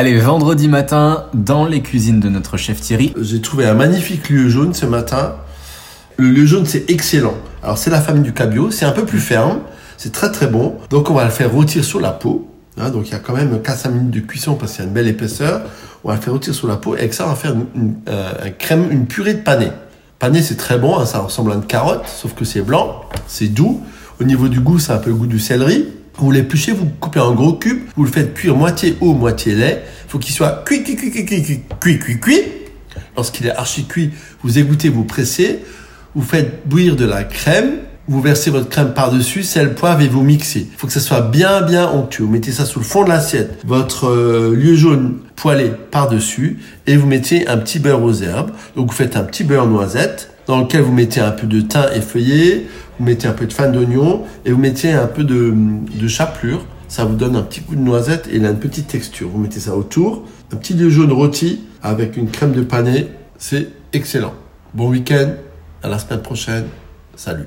Allez, vendredi matin, dans les cuisines de notre chef Thierry. J'ai trouvé un magnifique lieu jaune ce matin. Le lieu jaune, c'est excellent. Alors, c'est la famille du cabillaud. C'est un peu plus ferme. C'est très très bon. Donc, on va le faire rôtir sur la peau. Hein, donc, il y a quand même 4-5 minutes de cuisson parce qu'il y a une belle épaisseur. On va le faire rôtir sur la peau. Et avec ça, on va faire une, euh, crème, une purée de panais. Panais, c'est très bon. Hein, ça ressemble à une carotte, sauf que c'est blanc. C'est doux. Au niveau du goût, c'est un peu le goût du céleri. Vous l'épluchez, vous coupez en gros cubes, vous le faites cuire moitié eau, moitié lait. Il faut qu'il soit cuit, cuit, cuit, cuit, cuit, cuit, cuit, cuit. Lorsqu'il est archi cuit, vous égouttez, vous pressez, vous faites bouillir de la crème, vous versez votre crème par-dessus, sel, poivre et vous mixez. Il faut que ça soit bien, bien onctueux. Vous mettez ça sous le fond de l'assiette, votre euh, lieu jaune poêlé par-dessus et vous mettez un petit beurre aux herbes. Donc vous faites un petit beurre noisette dans lequel vous mettez un peu de thym effeuillé, vous mettez un peu de fan d'oignon et vous mettez un peu de, de chapelure. Ça vous donne un petit coup de noisette et il a une petite texture. Vous mettez ça autour. Un petit lieu jaune rôti avec une crème de panais. C'est excellent. Bon week-end. À la semaine prochaine. Salut.